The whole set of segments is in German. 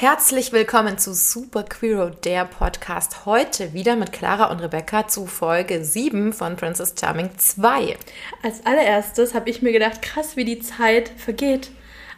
Herzlich willkommen zu Super Queero, der Podcast. Heute wieder mit Clara und Rebecca zu Folge 7 von Princess Charming 2. Als allererstes habe ich mir gedacht, krass, wie die Zeit vergeht.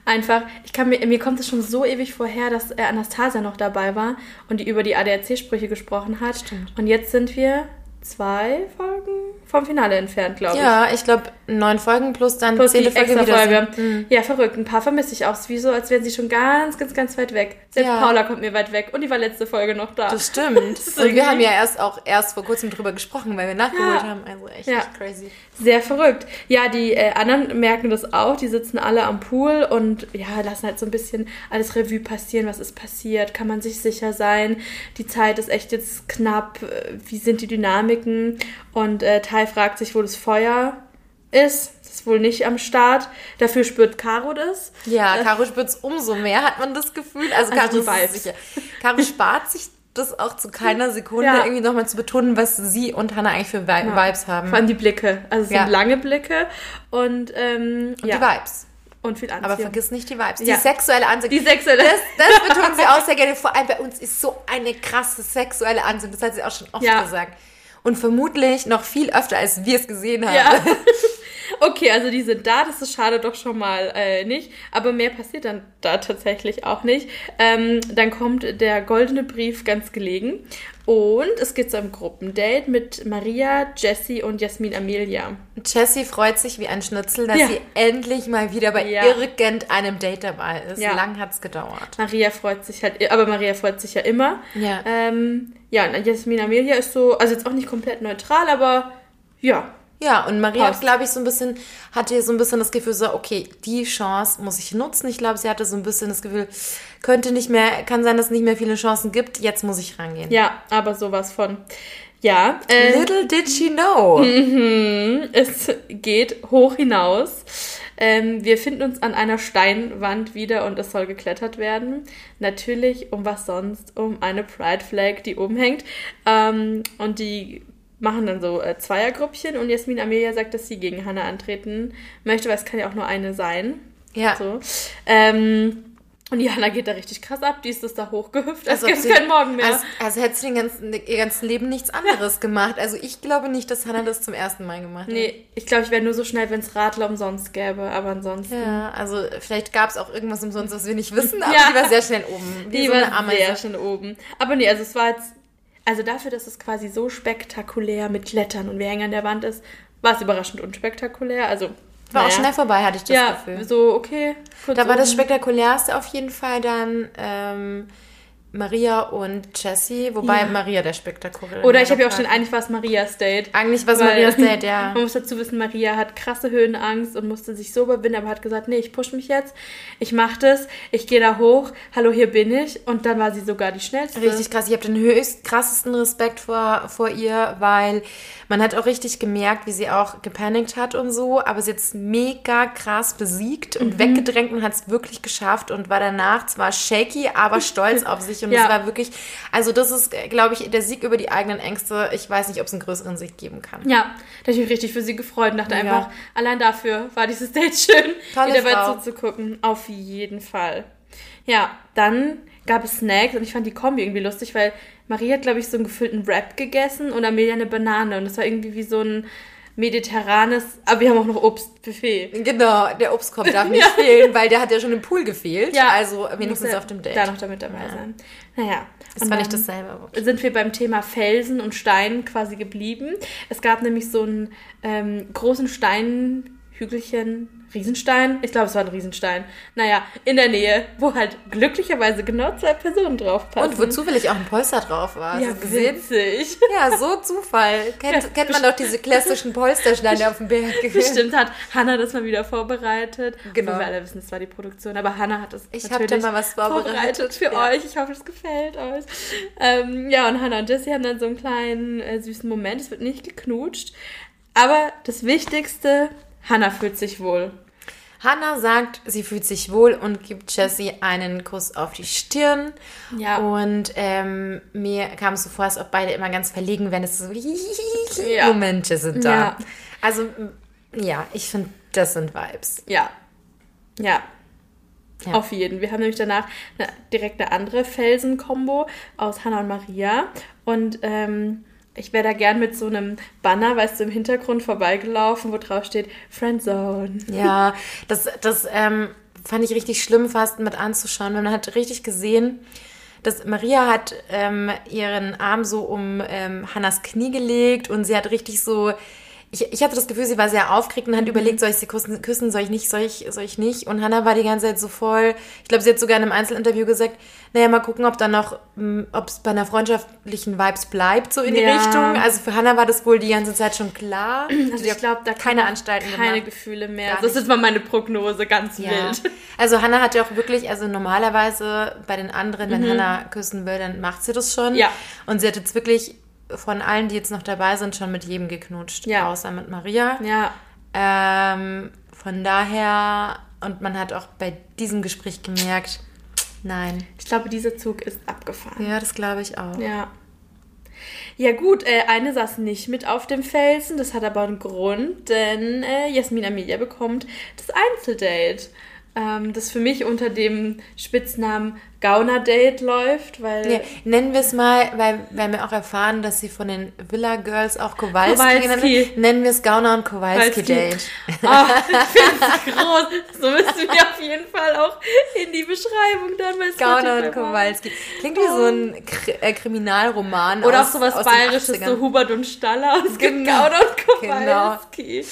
Einfach, ich kann mir, mir kommt es schon so ewig vorher, dass äh, Anastasia noch dabei war und die über die ADAC-Sprüche gesprochen hat. Stimmt. Und jetzt sind wir zwei Folgen vom Finale entfernt, glaube ich. Ja, ich glaube, neun Folgen plus dann Plus Folge extra. Folge. Mhm. Ja, verrückt. Ein paar vermisse ich auch. Es ist wie so, als wären sie schon ganz, ganz, ganz weit weg. Selbst Ja. Paula kommt mir weit weg. Und die war letzte Folge noch da. Das stimmt. ist und wir haben ja erst auch erst vor kurzem drüber gesprochen, weil wir nachgeholt Ja. haben. Also echt, Ja. echt crazy. Sehr verrückt. Ja, die äh, anderen merken das auch. Die sitzen alle am Pool und ja, lassen halt so ein bisschen alles Revue passieren. Was ist passiert? Kann man sich sicher sein? Die Zeit ist echt jetzt knapp. Äh, Wie sind die Dynamiken? Und äh, Tai fragt sich, wo das Feuer ist. Das ist wohl nicht am Start. Dafür spürt Caro das. Ja, Caro spürt's umso mehr, hat man das Gefühl. Also, Also Caro ist sicher. Caro spart sich das auch zu keiner Sekunde, Ja. irgendwie nochmal zu betonen, was sie und Hannah eigentlich für Vi Ja. Vibes haben. Vor allem die Blicke. Also es Ja. sind lange Blicke und, ähm, und die Vibes. und viel Anziehung. Aber vergiss nicht die Vibes. Die sexuelle Ansicht. die sexuelle. Das, das betonen sie auch sehr gerne. Vor allem bei uns ist so eine krasse sexuelle Ansicht. Das hat sie auch schon oft Ja. gesagt. Und vermutlich noch viel öfter, als wir es gesehen haben. Ja. Okay, also die sind da, das ist schade doch schon mal äh, nicht. Aber mehr passiert dann da tatsächlich auch nicht. Ähm, dann kommt der goldene Brief ganz gelegen. Und es geht zu einem Gruppendate mit Maria, Jessie und Jasmin Amelia. Jessie freut sich wie ein Schnitzel, dass Ja. sie endlich mal wieder bei Ja. irgendeinem Date dabei ist. Ja. Lang hat's gedauert. Maria freut sich halt, aber Maria freut sich ja immer. Ja. Ähm, ja, und Jasmin Amelia ist so, also jetzt auch nicht komplett neutral, aber ja, Ja, und Maria hat, glaube ich, so ein bisschen, hatte so ein bisschen das Gefühl, so, okay, die Chance muss ich nutzen. Ich glaube, sie hatte so ein bisschen das Gefühl, könnte nicht mehr, kann sein, dass es nicht mehr viele Chancen gibt. Jetzt muss ich rangehen. ja, aber sowas von. Ja, äh, Little did she know. Es geht hoch hinaus. Ähm, wir finden uns an einer Steinwand wieder und es soll geklettert werden. Natürlich, um was sonst? Um eine Pride Flag, die oben hängt. Ähm, und die machen dann so äh, Zweiergruppchen und Jasmin Amelia sagt, dass sie gegen Hannah antreten möchte, weil es kann ja auch nur eine sein. Ja. So. Ähm, und die Hannah geht da richtig krass ab. Die ist das da hochgehüpft, als ob gäbe es keinen Morgen mehr. Als, als hätte sie den ganzen, ihr ganzen Leben nichts anderes gemacht. Also ich glaube nicht, dass Hannah das zum ersten Mal gemacht hat. nee, ich glaube, ich wäre nur so schnell, wenn es Radler umsonst gäbe. Aber ansonsten. Ja, also vielleicht gab es auch irgendwas umsonst, was wir nicht wissen, aber Ja. die war sehr schnell oben. Wie Die so war sehr schön oben. Aber nee, also es war jetzt, also dafür, dass es quasi so spektakulär mit Klettern und hängen an der Wand ist, war es überraschend unspektakulär. Also War auch naja. schnell vorbei, hatte ich das ja, Gefühl. so okay. Da war das spektakulärste auf jeden Fall dann ähm, Maria und Jessie, wobei Ja. Maria der spektakulär Oder ich habe ja auch schon, eigentlich war es Marias Date. Eigentlich war es Marias Date, ja. Man muss dazu wissen, Maria hat krasse Höhenangst und musste sich so überwinden, aber hat gesagt, nee, ich push mich jetzt, ich mach das, ich gehe da hoch, hallo, hier bin ich. Und dann war sie sogar die schnellste. Richtig krass. Ich habe den höchst krassesten Respekt vor, vor ihr, weil man hat auch richtig gemerkt, wie sie auch gepanikt hat und so, aber sie jetzt mega krass besiegt und Mhm. weggedrängt und hat es wirklich geschafft und war danach zwar shaky, aber stolz auf sich und es Ja. war wirklich, also das ist, glaube ich, der Sieg über die eigenen Ängste. Ich weiß nicht, ob es einen größeren Sieg geben kann. Ja, da habe ich mich richtig für sie gefreut und dachte Ja. einfach, allein dafür war dieses Date schön, Tolle ihr dabei Frau. zuzugucken. Auf jeden Fall. Ja, dann gab es Snacks und ich fand die Kombi irgendwie lustig, weil Maria hat, glaube ich, so einen gefüllten Wrap gegessen und Amelia eine Banane und das war irgendwie wie so ein mediterranes, aber wir haben auch noch Obstbuffet. Genau, der Obstkorb darf nicht fehlen, weil der hat ja schon im Pool gefehlt. Ja, also wenigstens ja auf dem Date. Da noch damit dabei sein. Naja. das war nicht dasselbe. aber- sind wir beim Thema Felsen und Stein quasi geblieben. Es gab nämlich so einen ähm, großen Steinhügelchen, Riesenstein. Ich glaube, es war ein Riesenstein. Naja, in der Nähe, wo halt glücklicherweise genau zwei Personen drauf passen. Und wo zufällig auch ein Polster drauf war. Hast ja, gesehen? witzig. Ja, so Zufall. Kennt, Ja, kennt man doch diese klassischen Polstersteine auf dem Berg. Bestimmt hat Hannah das mal wieder vorbereitet. Genau. Wo wir alle wissen, es war die Produktion. Aber Hannah hat es Ich hab natürlich da mal was vorbereitet. für Ja. euch. Ich hoffe, es gefällt euch. Ähm, ja, und Hannah und Jessie haben dann so einen kleinen äh, süßen Moment. Es wird nicht geknutscht. Aber das Wichtigste, Hannah fühlt sich wohl. Hannah sagt, sie fühlt sich wohl und gibt Jessie einen Kuss auf die Stirn. Ja. Und ähm, mir kam es so vor, als ob beide immer ganz verlegen wären. Es ist so Ja. Momente sind da. Ja. Also, ja, ich finde, das sind Vibes. Ja. Ja. Ja. Auf jeden. Wir haben nämlich danach eine, direkt eine andere Felsen-Kombo aus Hannah und Maria. Und ähm, ich wäre da gern mit so einem Banner, weißt du, im Hintergrund vorbeigelaufen, wo drauf steht Friendzone. Ja, das, das ähm, fand ich richtig schlimm fast mit anzuschauen. Man hat richtig gesehen, dass Maria hat ähm, ihren Arm so um ähm, Hannas Knie gelegt und sie hat richtig so ich, ich hatte das Gefühl, sie war sehr aufgeregt und hat mhm. überlegt, soll ich sie küssen, küssen, soll ich nicht, soll ich, soll ich nicht? Und Hannah war die ganze Zeit so voll. Ich glaube, sie hat sogar in einem Einzelinterview gesagt, naja, mal gucken, ob da noch, ob es bei einer freundschaftlichen Vibes bleibt, so in die Richtung. Also für Hannah war das wohl die ganze Zeit schon klar. Also ich glaube, da keine Anstalten Keine gemacht. Gefühle mehr. Das ist jetzt mal meine Prognose, ganz ja. wild. Also Hannah hat ja auch wirklich, also normalerweise bei den anderen, wenn mhm. Hannah küssen will, dann macht sie das schon. Ja. Und sie hat jetzt wirklich von allen, die jetzt noch dabei sind, schon mit jedem geknutscht. Ja. Außer mit Maria. Ja. Ähm, von daher, und man hat auch bei diesem Gespräch gemerkt, nein. Ich glaube, dieser Zug ist abgefahren. Ja, das glaube ich auch. Ja. Ja gut, äh, eine saß nicht mit auf dem Felsen, das hat aber einen Grund, denn äh, Jasmin Amelia bekommt das Einzeldate ähm, das für mich unter dem Spitznamen Gauner-Date läuft, weil... Ja, nennen wir es mal, weil, wir auch erfahren, dass sie von den Villa Girls auch Kowalski, Kowalski. nennen wir es Gauner und Kowalski-Date. Oh, ich finde es groß. So müssen wir auf jeden Fall auch in die Beschreibung dann bei Gauner und Kowalski. Klingt wie so ein Kri äh, Kriminalroman Oder aus, auch sowas Bayerisches, so Hubert und Staller. Es gibt genau. Gauner und genau. Kowalski.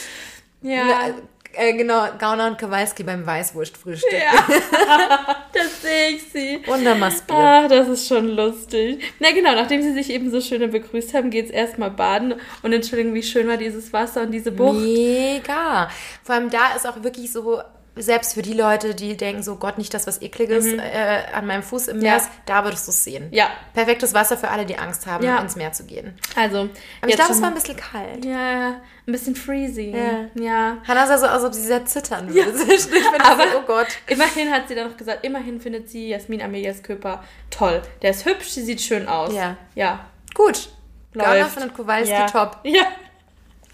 Genau. Ja. Äh, genau, Gauner und Kowalski beim Weißwurstfrühstück. Ja, das sehe ich sie. Massbier. Ach, das ist schon lustig. Na genau, nachdem sie sich eben so schön begrüßt haben, geht es erstmal baden. Und Entschuldigung, wie schön war dieses Wasser und diese Bucht. Mega. Vor allem da ist auch wirklich so selbst für die Leute, die denken, so Gott, nicht das, was ekliges mhm. äh, an meinem Fuß im Meer ist, da würdest du es sehen. Ja. Perfektes Wasser für alle, die Angst haben, ja. ins Meer zu gehen. Also, aber ich glaube, es war ein bisschen kalt. Ja, ein bisschen freezing. Ja. ja. Hannah sah so aus, als ob sie sehr zittern würde. Ja. ich aber so, oh Gott. Immerhin hat sie dann noch gesagt, immerhin findet sie Jasmin Amelias Körper toll. Der ist hübsch, sie sieht schön aus. Ja. Ja. Gut. Läuft. Gauner findet Kowalski ja. top. Ja.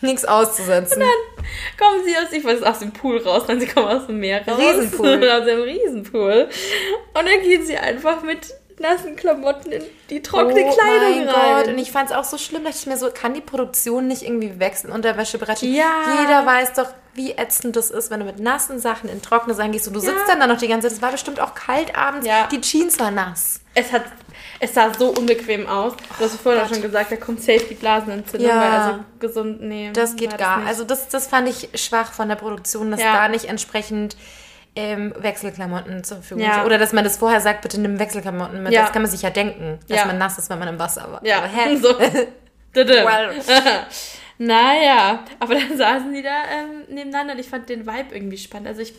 Nichts auszusetzen. Und dann kommen sie aus, ich weiß, aus dem Pool raus, dann sie kommen aus dem Meer raus. Riesenpool. aus dem Riesenpool. Und dann gehen sie einfach mit nassen Klamotten in die trockene oh Kleidung mein rein. Gott. Und ich fand es auch so schlimm, dass ich mir so, kann die Produktion nicht irgendwie wechseln, Unterwäschebereitschaft? Ja. Jeder weiß doch, wie ätzend das ist, wenn du mit nassen Sachen in trockene Sachen gehst und du ja. sitzt dann da noch die ganze Zeit. Es war bestimmt auch kalt abends. Ja. Die Jeans war nass. Es hat es sah so unbequem aus. Du hast vorhin auch schon gesagt, da kommt safe die Blasenentzündung, ja, weil also gesund, nee. Das geht gar. Das also das, das fand ich schwach von der Produktion, dass ja. da nicht entsprechend ähm, Wechselklamotten zur Verfügung ja. Oder dass man das vorher sagt, bitte nimm Wechselklamotten mit. Ja. Das kann man sich ja denken, dass man nass ist, wenn man im Wasser war. Ja, aber hä? So. well. naja, aber dann saßen die da ähm, nebeneinander und ich fand den Vibe irgendwie spannend. Also ich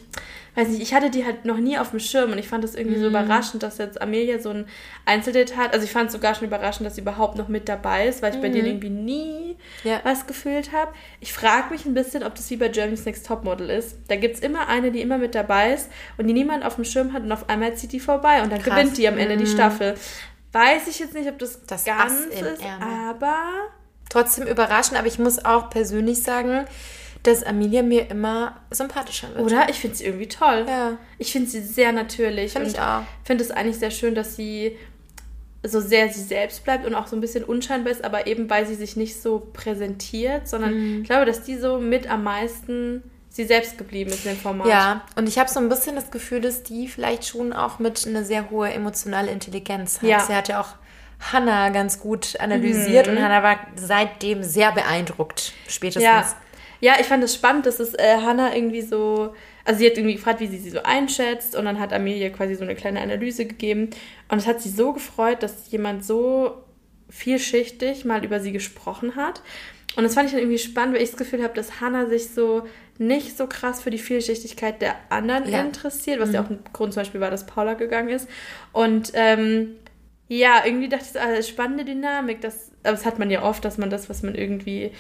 weiß nicht, ich hatte die halt noch nie auf dem Schirm und ich fand das irgendwie mhm. so überraschend, dass jetzt Amelia so ein Einzeldate hat. Also ich fand es sogar schon überraschend, dass sie überhaupt noch mit dabei ist, weil ich mhm. bei denen irgendwie nie ja. was gefühlt habe. Ich frage mich ein bisschen, ob das wie bei Germany's Next Topmodel ist. Da gibt es immer eine, die immer mit dabei ist und die niemand auf dem Schirm hat und auf einmal zieht die vorbei und dann Krass. gewinnt die am Ende mhm. die Staffel. Weiß ich jetzt nicht, ob das, das ganz ist, aber... Trotzdem überraschend, aber ich muss auch persönlich sagen, dass Amelia mir immer sympathischer wird. Oder? Ich finde sie irgendwie toll. Ja. Ich finde sie sehr natürlich. Finde ich auch. Finde es eigentlich sehr schön, dass sie so sehr sie selbst bleibt und auch so ein bisschen unscheinbar ist, aber eben weil sie sich nicht so präsentiert, sondern mhm. ich glaube, dass die so mit am meisten sie selbst geblieben ist in dem Format. Ja, und ich habe so ein bisschen das Gefühl, dass die vielleicht schon auch mit einer sehr hohe emotionale Intelligenz hat. Ja. Sie hat ja auch Hannah ganz gut analysiert mhm. und Hannah war seitdem sehr beeindruckt, spätestens. Ja. Ja, ich fand es das spannend, dass es äh, Hannah irgendwie so, also sie hat irgendwie gefragt, wie sie sie so einschätzt und dann hat Amelia quasi so eine kleine Analyse gegeben und es hat sie so gefreut, dass jemand so vielschichtig mal über sie gesprochen hat. Und das fand ich dann irgendwie spannend, weil ich das Gefühl habe, dass Hannah sich so nicht so krass für die Vielschichtigkeit der anderen ja. interessiert, was mhm. ja auch ein Grund zum Beispiel war, dass Paula gegangen ist. Und ähm, ja, irgendwie dachte ich, so, also spannende Dynamik. Das, das hat man ja oft, dass man das, was man irgendwie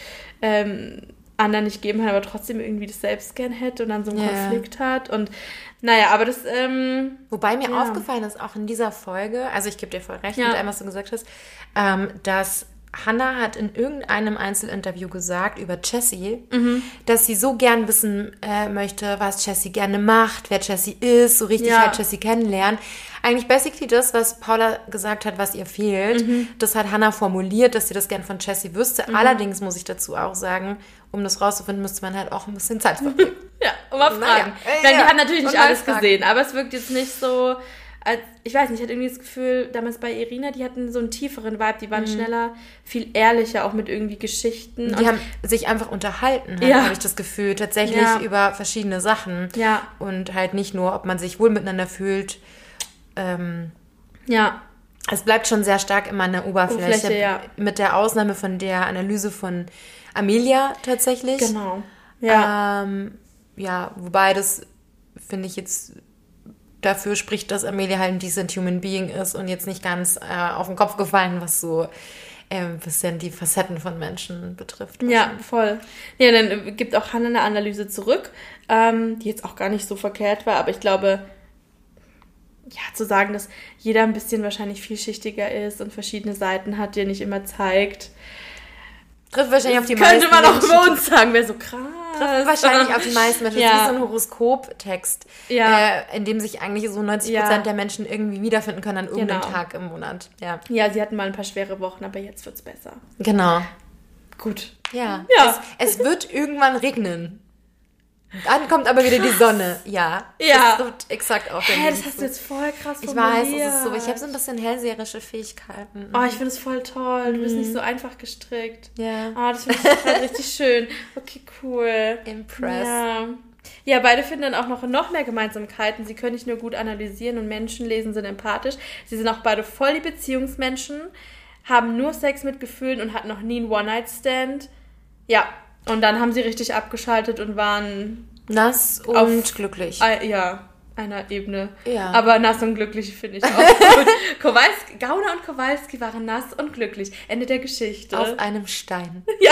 ähm, anderen nicht geben kann, aber trotzdem irgendwie das selbst gern hätte und dann so einen yeah. Konflikt hat. Und naja, aber das. Ähm, Wobei mir ja. aufgefallen ist, auch in dieser Folge, also ich gebe dir voll recht ja. mit allem, was du gesagt hast, ähm, dass Hannah hat in irgendeinem Einzelinterview gesagt über Jessie, dass sie so gern wissen äh, möchte, was Jessie gerne macht, wer Jessie ist, so richtig Ja. halt Jessie kennenlernen. Eigentlich basically das, was Paula gesagt hat, was ihr fehlt. Mhm. Das hat Hannah formuliert, dass sie das gern von Jessie wüsste. Allerdings muss ich dazu auch sagen, um das rauszufinden, müsste man halt auch ein bisschen Zeit verbringen. Ja, und mal Naja, fragen. äh, Ich meine, ja. die hat natürlich nicht alles fragen. gesehen, aber es wirkt jetzt nicht so, als, ich weiß nicht, ich hatte irgendwie das Gefühl, damals bei Irina, die hatten so einen tieferen Vibe, die waren schneller, viel ehrlicher, auch mit irgendwie Geschichten. Mhm. Die haben sich einfach unterhalten, halt, Ja. habe ich das Gefühl, tatsächlich Ja. über verschiedene Sachen. Ja. Und halt nicht nur, ob man sich wohl miteinander fühlt. Ähm, ja, es bleibt schon sehr stark immer der Oberfläche. Oberfläche, ja. Mit der Ausnahme von der Analyse von Amelia tatsächlich. genau. Ja, Ähm, ja, wobei das finde ich jetzt dafür spricht, dass Amelia halt ein decent human being ist und jetzt nicht ganz äh, auf den Kopf gefallen, was so äh, ein bisschen die Facetten von Menschen betrifft. ja, voll. Ja, dann äh, gibt auch Hannah eine Analyse zurück, ähm, die jetzt auch gar nicht so verkehrt war, aber ich glaube, ja, zu sagen, dass jeder ein bisschen wahrscheinlich vielschichtiger ist und verschiedene Seiten hat, die er nicht immer zeigt. Trifft wahrscheinlich auf die Könnte man auch über uns sagen, wäre so krass. Trifft wahrscheinlich auf die meisten Menschen. Das ist Ja. wie so ein Horoskop-Text, Ja. äh, in dem sich eigentlich so 90% Ja. der Menschen irgendwie wiederfinden können an irgendeinem Genau. Tag im Monat. Ja, Ja, sie hatten mal ein paar schwere Wochen, aber jetzt wird's besser. genau. Gut. Ja, Ja. Es, es wird irgendwann regnen. Dann kommt aber wieder die Sonne. Ja, Ja. das trifft exakt auf den Hä, das hast du jetzt voll krass Ich weiß, es ist so. Ich habe so ein bisschen hellseherische Fähigkeiten. Oh, ich finde es voll toll. Du bist nicht so einfach gestrickt. Ja. Oh, das finde ich total richtig schön. Okay, cool. Impressed. Ja. Ja, beide finden dann auch noch, noch mehr Gemeinsamkeiten. Sie können nicht nur gut analysieren und Menschen lesen, sind empathisch. Sie sind auch beide voll die Beziehungsmenschen, haben nur Sex mit Gefühlen und hatten noch nie einen One-Night-Stand. Ja, und dann haben sie richtig abgeschaltet und waren, Nass und Auf- glücklich. äh, ja, einer Ebene. Ja. Aber nass und glücklich finde ich auch gut. Kowalski, Gauner und Kowalski waren nass und glücklich. Ende der Geschichte. Auf einem Stein. ja.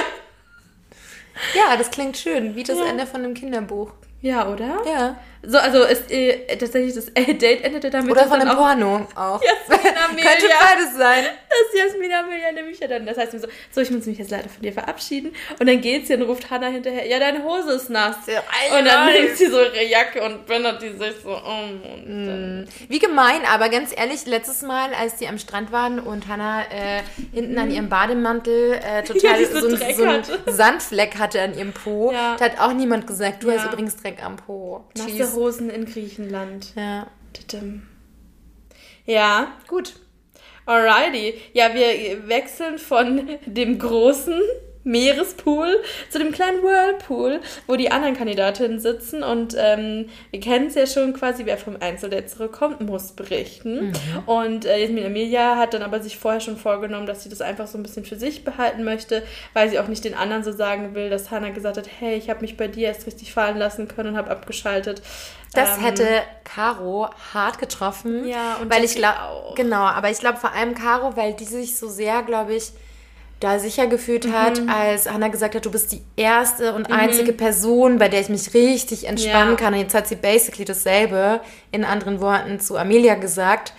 Ja, das klingt schön, wie das Ja. Ende von einem Kinderbuch. Ja, oder? Ja. So, also ist äh, tatsächlich das äh, Date endete damit. Oder von einem auch, Porno auch. Jasmin Amelia. Könnte beides sein. dass Jasmin Amelia nämlich ja dann, das heißt mir so, so, ich muss mich jetzt leider von dir verabschieden. Und dann geht sie und ruft Hannah hinterher, ja, deine Hose ist nass. Ja, und dann nein. nimmt sie so ihre Jacke und bindet die sich so um. Dann, Wie gemein, aber ganz ehrlich, letztes Mal, als die am Strand waren und Hannah äh, hinten an ihrem Bademantel äh, total Ja, so, so einen hatte. Sandfleck hatte an ihrem Po, Ja. da hat auch niemand gesagt, du hast übrigens Dreck am Po. nasse Cheese. Hosen in Griechenland. Ja. Ja, gut. Alrighty. Ja, wir wechseln von dem großen Meerespool zu dem kleinen Whirlpool, wo die anderen Kandidatinnen sitzen und ähm, wir kennen es ja schon quasi, wer vom Einzeldate zurückkommt, muss berichten. Und äh, Jasmin Amelia hat dann aber sich vorher schon vorgenommen, dass sie das einfach so ein bisschen für sich behalten möchte, weil sie auch nicht den anderen so sagen will, dass Hannah gesagt hat, hey, ich habe mich bei dir erst richtig fallen lassen können und habe abgeschaltet. Das Ähm, hätte Caro hart getroffen. Ja, und weil ich glaube, genau, aber ich glaube vor allem Caro, weil die sich so sehr, glaube ich, da sicher gefühlt Mhm. hat, als Hannah gesagt hat, du bist die erste und einzige Person, bei der ich mich richtig entspannen Ja. kann. Und jetzt hat sie basically dasselbe in anderen Worten zu Amelia gesagt.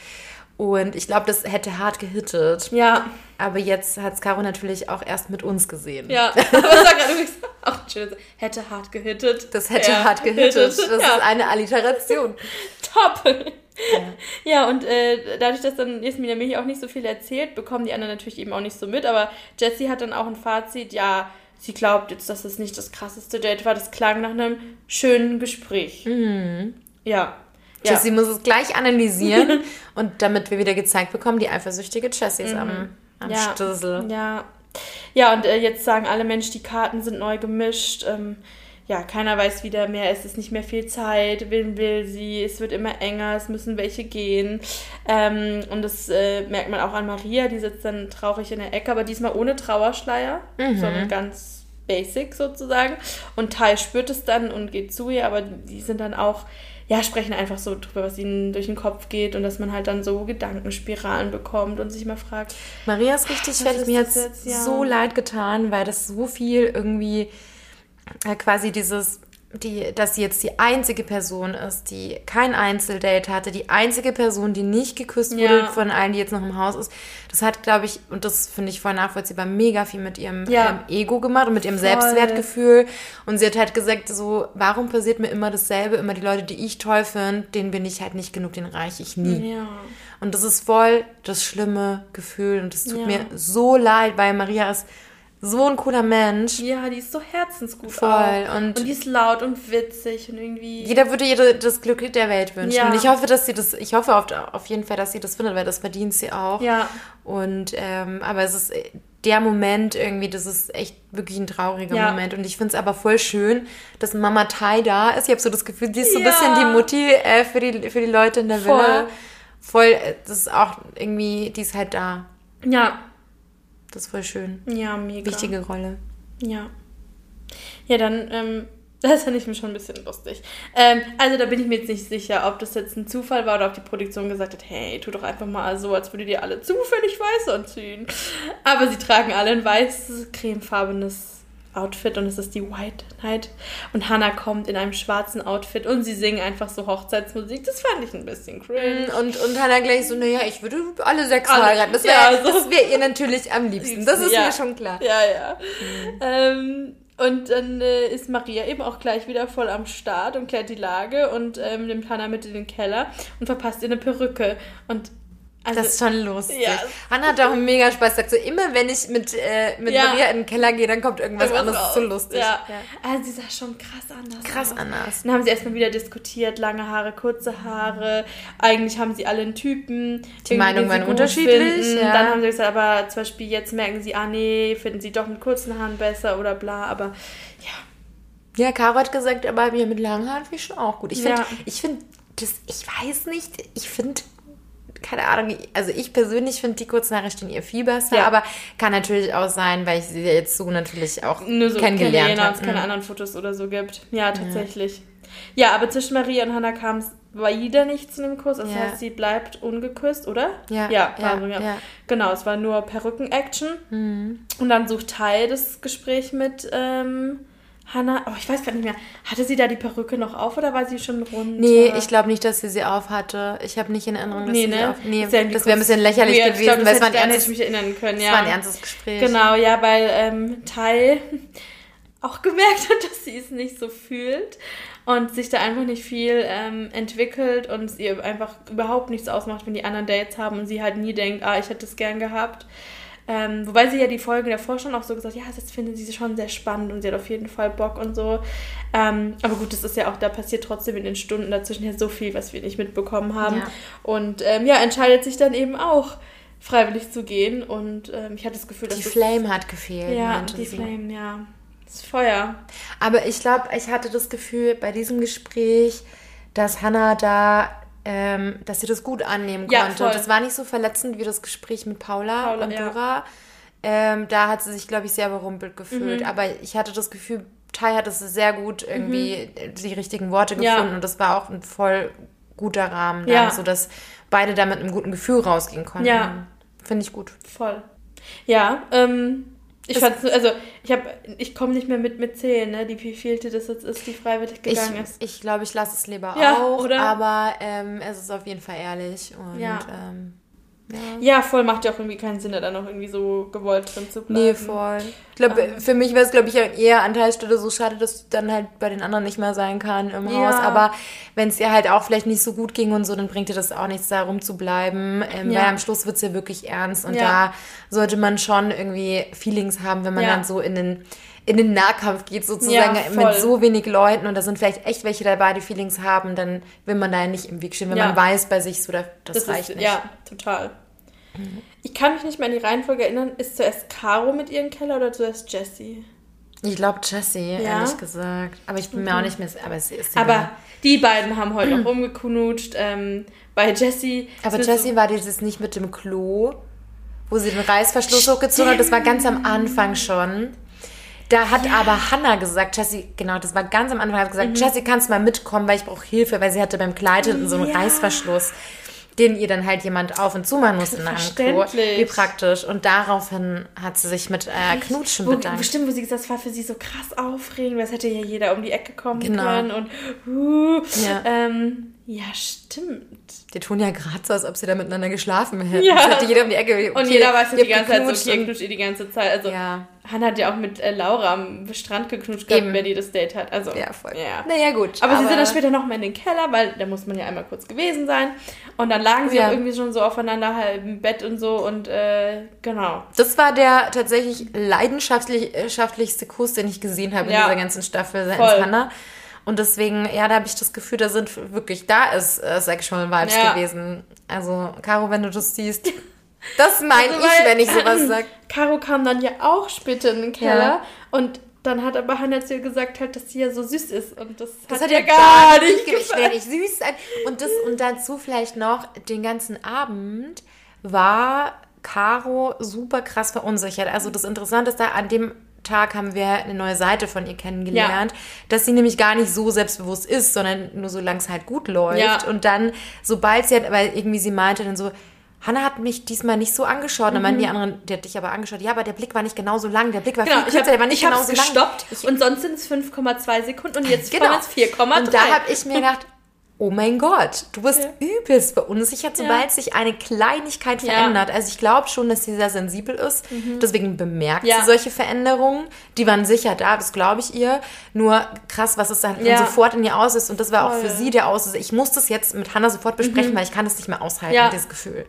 Und ich glaube, das hätte hart gehittet. Ja, Aber jetzt hat es Caro natürlich auch erst mit uns gesehen. Ja, aber war gerade übrigens auch schön. Hätte hart gehittet. Das hätte Ja, hart gehittet. Das ja, ist eine Alliteration. top. Ja, und äh, dadurch, dass dann Jasmin Amelia auch nicht so viel erzählt, bekommen die anderen natürlich eben auch nicht so mit. Aber Jessie hat dann auch ein Fazit, ja, sie glaubt jetzt, dass es nicht das krasseste Date war. Das klang nach einem schönen Gespräch. Ja. Ja. Jessie muss es gleich analysieren und damit wir wieder gezeigt bekommen, die eifersüchtige Jessie ist am, am ja. Stissel. Ja. Ja, und äh, jetzt sagen alle Menschen, die Karten sind neu gemischt. Ähm, ja, keiner weiß wieder mehr, es ist nicht mehr viel Zeit, wen will sie, es wird immer enger, es müssen welche gehen. Ähm, und das äh, merkt man auch an Maria, die sitzt dann traurig in der Ecke, aber diesmal ohne Trauerschleier, sondern ganz basic sozusagen. Und Tai spürt es dann und geht zu ihr, aber die sind dann auch, ja, sprechen einfach so drüber, was ihnen durch den Kopf geht und dass man halt dann so Gedankenspiralen bekommt und sich mal fragt, Maria ist richtig Was fertig. ist Mir hat das jetzt? Ja. so leid getan, weil das so viel irgendwie quasi dieses die, dass sie jetzt die einzige Person ist, die kein Einzeldate hatte, die einzige Person, die nicht geküsst wurde Ja. von allen, die jetzt noch im Haus ist. Das hat, glaube ich, und das finde ich voll nachvollziehbar, mega viel mit ihrem Ja. ähm, Ego gemacht und mit ihrem Voll. Selbstwertgefühl. Und sie hat halt gesagt, so, warum passiert mir immer dasselbe? Immer die Leute, die ich toll finde, denen bin ich halt nicht genug, den reiche ich nie. Ja. Und das ist voll das schlimme Gefühl und es tut mir so leid, weil Maria ist so ein cooler Mensch. Ja, die ist so herzensgut Voll, auch. und- und die ist laut und witzig und irgendwie. Jeder würde ihr das Glück der Welt wünschen. Ja. Und ich hoffe, dass sie das, ich hoffe auf, auf jeden Fall, dass sie das findet, weil das verdient sie auch. Ja. Und, ähm, aber es ist der Moment irgendwie, das ist echt wirklich ein trauriger Ja. Moment. Und ich finde es aber voll schön, dass Mama Tai da ist. Ich habe so das Gefühl, die ist so ein Ja. bisschen die Mutti äh, für, die, für die Leute in der Voll. Villa. Voll, äh, das ist auch irgendwie, die ist halt da. Ja. Das ist voll schön. Ja, mega. Wichtige Rolle. Ja. Ja, dann, ähm, das fand ich mir schon ein bisschen lustig. Ähm, also da bin ich mir jetzt nicht sicher, ob das jetzt ein Zufall war oder ob die Produktion gesagt hat, hey, tu doch einfach mal so, als würdet ihr alle zufällig weiß anziehen. Aber sie tragen alle ein weißes, cremefarbenes Outfit und es ist die White Night. Und Hannah kommt in einem schwarzen Outfit und sie singen einfach so Hochzeitsmusik. Das fand ich ein bisschen cringe. Und, und Hannah gleich so, naja, ich würde alle sechs Alle- heiraten. Das wäre ja, so. wär ihr natürlich am liebsten. Das ist Ja. mir schon klar. Ja, ja. Ähm, und dann äh, ist Maria eben auch gleich wieder voll am Start und klärt die Lage und ähm, nimmt Hannah mit in den Keller und verpasst ihr eine Perücke. Und also, Das ist schon lustig. Ja. Hannah hat auch mega Spaß. Sagt so, immer wenn ich mit, äh, mit Ja. Maria in den Keller gehe, dann kommt irgendwas, anderes. Das ist so lustig. Ja. Also sie sah schon krass anders Krass aus. anders. Dann haben sie erstmal wieder diskutiert, lange Haare, kurze Haare. Eigentlich haben sie alle einen Typen. Die Meinungen waren unterschiedlich, ja. Dann haben sie gesagt, aber zum Beispiel jetzt merken sie, ah nee, finden sie doch mit kurzen Haaren besser oder bla. Aber ja, Ja, Caro hat gesagt, aber mir mit langen Haaren finde ich schon auch gut. Ich finde, Ja. ich finde, das, ich weiß nicht, ich finde, keine Ahnung, also ich persönlich finde, die stehen ihr viel besser, Ja. aber kann natürlich auch sein, weil ich sie ja jetzt so natürlich auch nur so kennengelernt habe. es keine anderen Fotos oder so gibt. Ja, tatsächlich. Ja, aber zwischen Maria und Hannah kam es wieder nicht zu einem Kuss. Das Ja. heißt, sie bleibt ungeküsst, oder? Ja, Ja, ja, war so, ja. ja. Genau, es war nur Perücken-Action. Und dann sucht Teil das Gespräch mit ähm, Hannah. Oh, ich weiß gerade nicht mehr. Hatte sie da die Perücke noch auf oder war sie schon rund? Nee, ich glaube nicht, dass sie sie auf hatte. Ich habe nicht in Erinnerung, dass Nee, sie sie ne? auf... Nee, ja das wäre ein bisschen lächerlich weird. Ich gewesen, glaub, weil es war ein ernstes, mich erinnern können, es ja. war ein ernstes Gespräch. Genau, ja, weil ähm, Tai auch gemerkt hat, dass sie es nicht so fühlt und sich da einfach nicht viel ähm, entwickelt und es ihr einfach überhaupt nichts ausmacht, wenn die anderen Dates haben und sie halt nie denkt, ah, ich hätte es gern gehabt. Ähm, wobei sie ja die Folgen davor schon auch so gesagt, ja, das findet sie schon sehr spannend und sie hat auf jeden Fall Bock und so. Ähm, aber gut, das ist ja auch, da passiert trotzdem in den Stunden dazwischen ja so viel, was wir nicht mitbekommen haben. Ja. Und ähm, ja, entscheidet sich dann eben auch, freiwillig zu gehen. Und ähm, ich hatte das Gefühl, dass Die Flame hat gefehlt, ja, die. Flame, ja. Das Feuer. Aber ich glaube, ich hatte das Gefühl bei diesem Gespräch, dass Hannah da, ähm, dass sie das gut annehmen Ja, konnte. voll. Das war nicht so verletzend wie das Gespräch mit Paula, Paula, und ja. Dora. Ähm, da hat sie sich, glaube ich, sehr überrumpelt gefühlt. Mhm. Aber ich hatte das Gefühl, Tai hat es sehr gut irgendwie die richtigen Worte Mhm. Ja. gefunden und das war auch ein voll guter Rahmen, dann, Ja. sodass beide da mit einem guten Gefühl rausgehen konnten. Ja. Finde ich gut. Voll. Ja, ähm, ich fand's, also ich habe, ich komme nicht mehr mit mit zählen, ne, die wievielte das jetzt ist, die freiwillig gegangen ich, ist. Ich glaube, ich lasse es lieber Ja, auch, oder? aber ähm, es ist auf jeden Fall ehrlich und Ja. ähm, ja. Ja, voll macht ja auch irgendwie keinen Sinn, da dann noch irgendwie so gewollt drin zu bleiben. Nee, voll. Ich glaube, für mich wäre es, glaube ich, eher an Teilstelle so schade, dass sie dann halt bei den anderen nicht mehr sein kann im Ja. Haus. Aber wenn es ihr halt auch vielleicht nicht so gut ging und so, dann bringt ihr das auch nichts, da rumzubleiben. Ähm, Ja. Weil am Schluss wird es ja wirklich ernst. Und da sollte man schon irgendwie Feelings haben, wenn man dann so in den in den Nahkampf geht sozusagen Ja, mit so wenig Leuten und da sind vielleicht echt welche dabei, die Feelings haben, dann will man da ja nicht im Weg stehen, wenn Ja. man weiß bei sich so, da- das, Das reicht ist, nicht. ja, total. Ich kann mich nicht mehr an die Reihenfolge erinnern. Ist zuerst Caro mit ihrem Keller oder zuerst Jessie? Ich glaube Jessie, Ja? ehrlich gesagt. Aber ich bin mir auch nicht mehr, aber sie ist Aber die beiden haben heute auch rumgeknutscht. Ähm, bei Jessie. Aber Jessie war dieses nicht mit dem Klo, wo sie den Reißverschluss hochgezogen hat. Das war ganz am Anfang schon. Da hat aber Hannah gesagt, Jessie, genau, das war ganz am Anfang, hat gesagt, Jessie, kannst du mal mitkommen, weil ich brauche Hilfe, weil sie hatte beim Kleid hinten so einen Mhm. Ja. Reißverschluss. den ihr dann halt jemand auf und zu machen muss in einem Klo. Wie praktisch. Und daraufhin hat sie sich mit äh, Knutschen Wo, bedankt. bestimmt, wo sie gesagt hat, das war für sie so krass aufregend, weil es hätte ja jeder um die Ecke kommen Genau. können und uh, Ja. ähm, ja, stimmt. Die tun ja gerade so, als ob sie da miteinander geschlafen hätten. Ja. Das hätte jeder um die Ecke. Und okay, jeder weiß ja die ganze Zeit so, okay, und- knutscht ihr die ganze Zeit. Also Ja. Hannah hat ja auch mit äh, Laura am Strand geknutscht gehabt, wer die das Date hat. Also, Ja, voll. Ja. Naja, gut. Aber, sie sind dann später nochmal in den Keller, weil da muss man ja einmal kurz gewesen sein. Und dann lagen sie Ja. auch irgendwie schon so aufeinander halb im Bett und so und äh, genau. Das war der tatsächlich leidenschaftlichste Kuss, den ich gesehen habe in Ja. dieser ganzen Staffel seitens Voll. Hannah. Und deswegen, ja, da habe ich das Gefühl, da sind wirklich, da ist äh, Sexual Vibes Ja. gewesen. Also, Caro, wenn du das siehst, das meine Also, ich, wenn ich sowas sage. Caro kam dann ja auch später in den Keller Ja. und dann hat aber Hannah zu ihr gesagt, halt, dass sie ja so süß ist. Und das, Das hat ja gar nicht Ich will gefallen. nicht süß sein. Und, das, und dazu vielleicht noch, den ganzen Abend war Caro super krass verunsichert. Also das Interessante ist da, an dem Tag haben wir eine neue Seite von ihr kennengelernt, dass sie nämlich gar nicht so selbstbewusst ist, sondern nur solange es halt gut läuft. Ja. Und dann, sobald sie hat, weil irgendwie sie meinte dann so, Hannah hat mich diesmal nicht so angeschaut. Dann meinten die anderen, der hat dich aber angeschaut. Ja, aber der Blick war nicht genauso lang. Der Blick war Mhm. Genau, viel ich kürzer, der war nicht ich genauso lang. gestoppt und sonst sind es 5,2 Sekunden und jetzt Genau. kommen es 4,3. Und da habe ich mir gedacht, oh mein Gott, du bist Ja. übelst verunsichert, sobald sich eine Kleinigkeit Ja. verändert. Also ich glaube schon, dass sie sehr sensibel ist. Deswegen bemerkt Mhm. Ja. sie solche Veränderungen. Die waren sicher da, das glaube ich ihr. Nur krass, was es dann Ja. sofort in ihr aus ist. Und das war auch für Voll. sie der Auslöser. Ich muss das jetzt mit Hannah sofort besprechen, weil ich kann das nicht mehr aushalten, Ja. dieses Gefühl.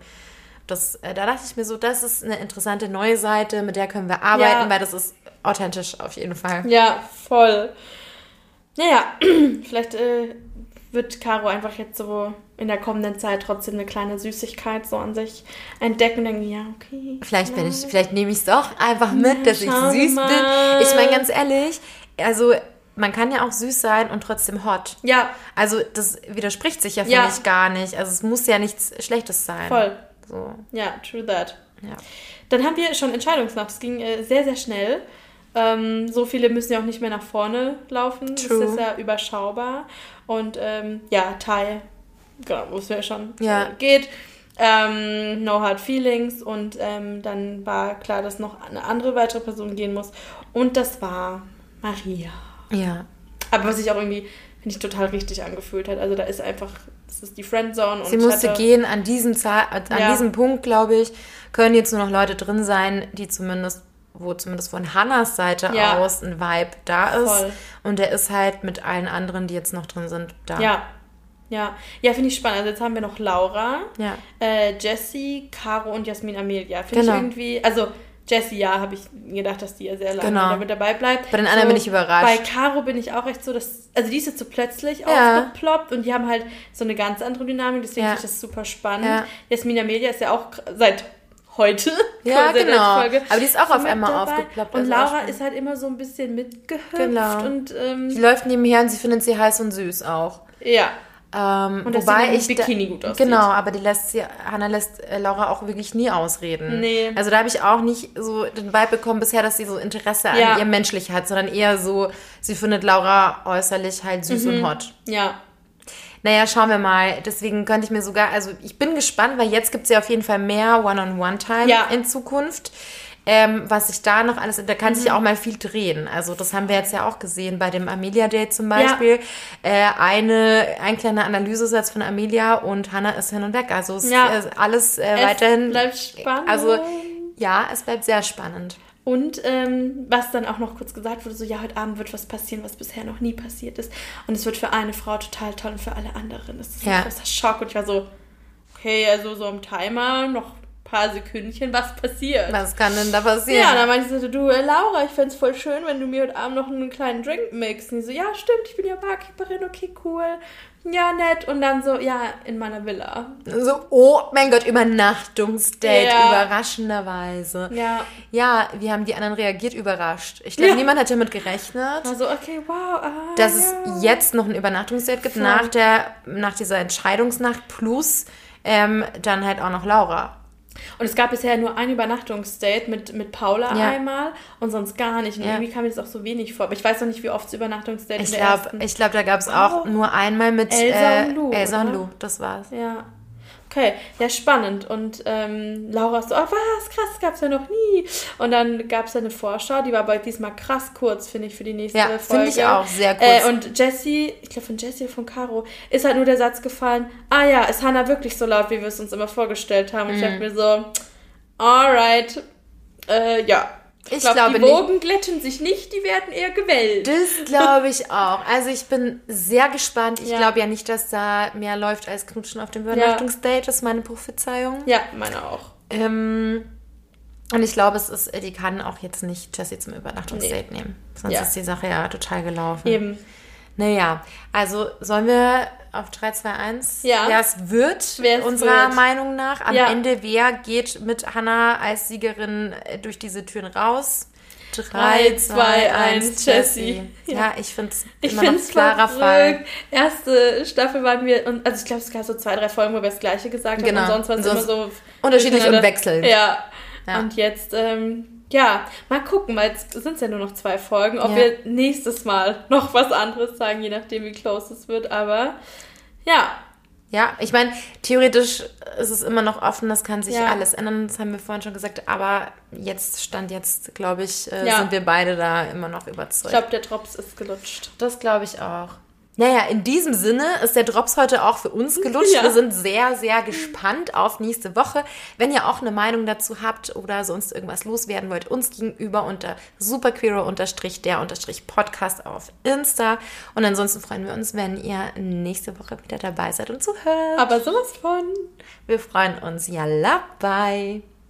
Das, äh, da dachte ich mir so, das ist eine interessante neue Seite, mit der können wir arbeiten, Ja. weil das ist authentisch auf jeden Fall. Ja, voll. Naja, vielleicht äh, wird Caro einfach jetzt so in der kommenden Zeit trotzdem eine kleine Süßigkeit so an sich entdecken und denken, ja, okay. Vielleicht bin ja. ich, vielleicht nehme ich es doch einfach mit, dass ich süß bin. mal. Ich meine ganz ehrlich, also man kann ja auch süß sein und trotzdem hot. Ja, Also das widerspricht sich ja, finde Ja. ich, gar nicht. Also es muss ja nichts Schlechtes sein. voll. So, Ja, true that. ja. Dann haben wir schon Entscheidungsnacht. Es ging äh, sehr, sehr schnell. Ähm, so viele müssen ja auch nicht mehr nach vorne laufen. True. Das ist ja überschaubar. Und ähm, ja, Thai, genau, wir ja schon, Ja. äh, geht. Ähm, no Hard Feelings. Und ähm, dann war klar, dass noch eine andere weitere Person gehen muss. Und das war Maria. Ja. Aber was sich auch irgendwie, finde ich, total richtig angefühlt hat. Also da ist einfach, das ist die Friendzone. Und Sie musste hatte- gehen an diesem, Zahl, an Ja. diesem Punkt, glaube ich, können jetzt nur noch Leute drin sein, die zumindest, wo zumindest von Hannas Seite Ja. aus ein Vibe da ist. Voll. Und der ist halt mit allen anderen, die jetzt noch drin sind, da. Ja. Ja, ja finde ich spannend. Also jetzt haben wir noch Laura, Ja. äh, Jessie, Caro und Jasmin Amelia. Finde Genau. ich irgendwie, also Jessie, ja, habe ich gedacht, dass die ja sehr lange Genau. damit dabei bleibt. Bei den anderen bin ich überrascht. Bei Caro bin ich auch echt so, dass, also die ist jetzt so plötzlich Ja. aufgeploppt und die haben halt so eine ganz andere Dynamik, deswegen Ja. finde ich das super spannend. Ja. Jasmin Amelia ist ja auch seit heute. Ja, genau. Folge Aber die ist auch so auf einmal dabei. aufgeploppt, Und also Laura ist halt immer so ein bisschen mitgehüpft Genau. und ähm, Sie läuft nebenher und sie findet sie heiß und süß auch. ja. Ähm, Und wobei ich Bikini gut aussieht. Genau, aber die lässt sie, Hannah lässt äh, Laura auch wirklich nie ausreden. Nee. Also da habe ich auch nicht so den Vibe bekommen bisher, dass sie so Interesse Ja. an ihr menschlich hat, sondern eher so, sie findet Laura äußerlich halt süß Mhm. und hot. Ja, Naja, schauen wir mal. Deswegen könnte ich mir sogar, also ich bin gespannt, weil jetzt gibt es ja auf jeden Fall mehr One-on-One-Time Ja. in Zukunft. Ähm, was sich da noch alles, da kann Mhm. sich ja auch mal viel drehen. Also das haben wir jetzt ja auch gesehen bei dem Amelia-Date zum Beispiel. Äh, eine, ein kleiner Analysesatz von Amelia und Hannah ist hin und weg. Also es Ja. ist alles äh, Es weiterhin. bleibt spannend. Also ja, es bleibt sehr spannend. Und ähm, was dann auch noch kurz gesagt wurde, so ja, heute Abend wird was passieren, was bisher noch nie passiert ist. Und es wird für eine Frau total toll und für alle anderen ist es ein Ja. großer Schock. Und ich war so, okay, also so im Timer noch paar Sekündchen, was passiert? Was kann denn da passieren? Ja, dann meinte sie so, du, äh, Laura, ich fänd's voll schön, wenn du mir heute Abend noch einen kleinen Drink mixst. Und die so, ja, stimmt, ich bin ja Barkeeperin, okay, cool. Ja, nett. Und dann so, ja, in meiner Villa. so, oh mein Gott, Übernachtungsdate, Ja. überraschenderweise. Ja. Ja, wie haben die anderen reagiert? Überrascht. Ich glaube, Ja. niemand hat damit gerechnet, War so, okay, wow. Ah, dass ja. es jetzt noch ein Übernachtungsdate gibt, Voll. nach, der, nach dieser Entscheidungsnacht plus ähm, dann halt auch noch Laura. Und es gab bisher nur ein Übernachtungsdate mit, mit Paula Ja. einmal und sonst gar nicht. Und Ja. irgendwie kam mir das auch so wenig vor. Aber ich weiß noch nicht, wie oft es Übernachtungsdate Ich in der glaube, ersten... ich glaub, da gab es auch Oh. nur einmal mit Elsa äh, und Lou, Elsa und? Lou. Das war's. Ja. Okay, ja, spannend. Und ähm, Laura so, oh, was, krass, das gab es ja noch nie. Und dann gab es ja eine Vorschau, die war aber diesmal krass kurz, finde ich, für die nächste ja, Folge. finde ich auch sehr kurz. Äh, und Jessie, ich glaube von Jessie oder von Caro, ist halt nur der Satz gefallen, ah ja, ist Hannah wirklich so laut, wie wir es uns immer vorgestellt haben? Und ich dachte mir so, alright, äh, ja. Ich, Ich glaub, glaube die nicht. Wogen glätten sich nicht, die werden eher gewellt. Das glaube ich auch. Also ich bin sehr gespannt. Ich Ja. glaube ja nicht, dass da mehr läuft als Knutschen auf dem Übernachtungsdate. Das ist meine Prophezeiung. Ja, meine auch. Ähm, und ich glaube, es ist, die kann auch jetzt nicht Jessie zum Übernachtungsdate nehmen. Sonst Ja. ist die Sache ja total gelaufen. Eben. Naja, also sollen wir auf 3, 2, 1? Ja. Wer es wird, Wer es unserer wird. Meinung nach. Am Ja. Ende, wer geht mit Hannah als Siegerin äh, durch diese Türen raus? 3, 2, 1, Jessie. Ja, ich finde es Ich immer noch finde es klarer Fall. Erste Staffel waren wir, und, also ich glaube, es gab so zwei, drei Folgen, wo wir das Gleiche gesagt Genau. haben. Und sonst war es immer so unterschiedlich und wechselnd. Ja. Ja. Und jetzt, ähm, ja, mal gucken, weil jetzt sind es ja nur noch zwei Folgen, ob Ja. wir nächstes Mal noch was anderes sagen, je nachdem, wie close es wird. Aber ja, Ja, ich meine, theoretisch ist es immer noch offen, das kann sich Ja. alles ändern, das haben wir vorhin schon gesagt, aber jetzt, Stand jetzt, glaube ich, äh, Ja. sind wir beide da immer noch ich überzeugt. glaube, der Drops ist gelutscht. Das glaube ich auch. Naja, in diesem Sinne ist der Drops heute auch für uns gelutscht. Ja. Wir sind sehr, sehr gespannt auf nächste Woche. Wenn ihr auch eine Meinung dazu habt oder sonst irgendwas loswerden wollt, uns gegenüber unter superqueero-der-podcast auf Insta. Und ansonsten freuen wir uns, wenn ihr nächste Woche wieder dabei seid und zuhört. Aber sowas von. Wir freuen uns. Yalla, bye.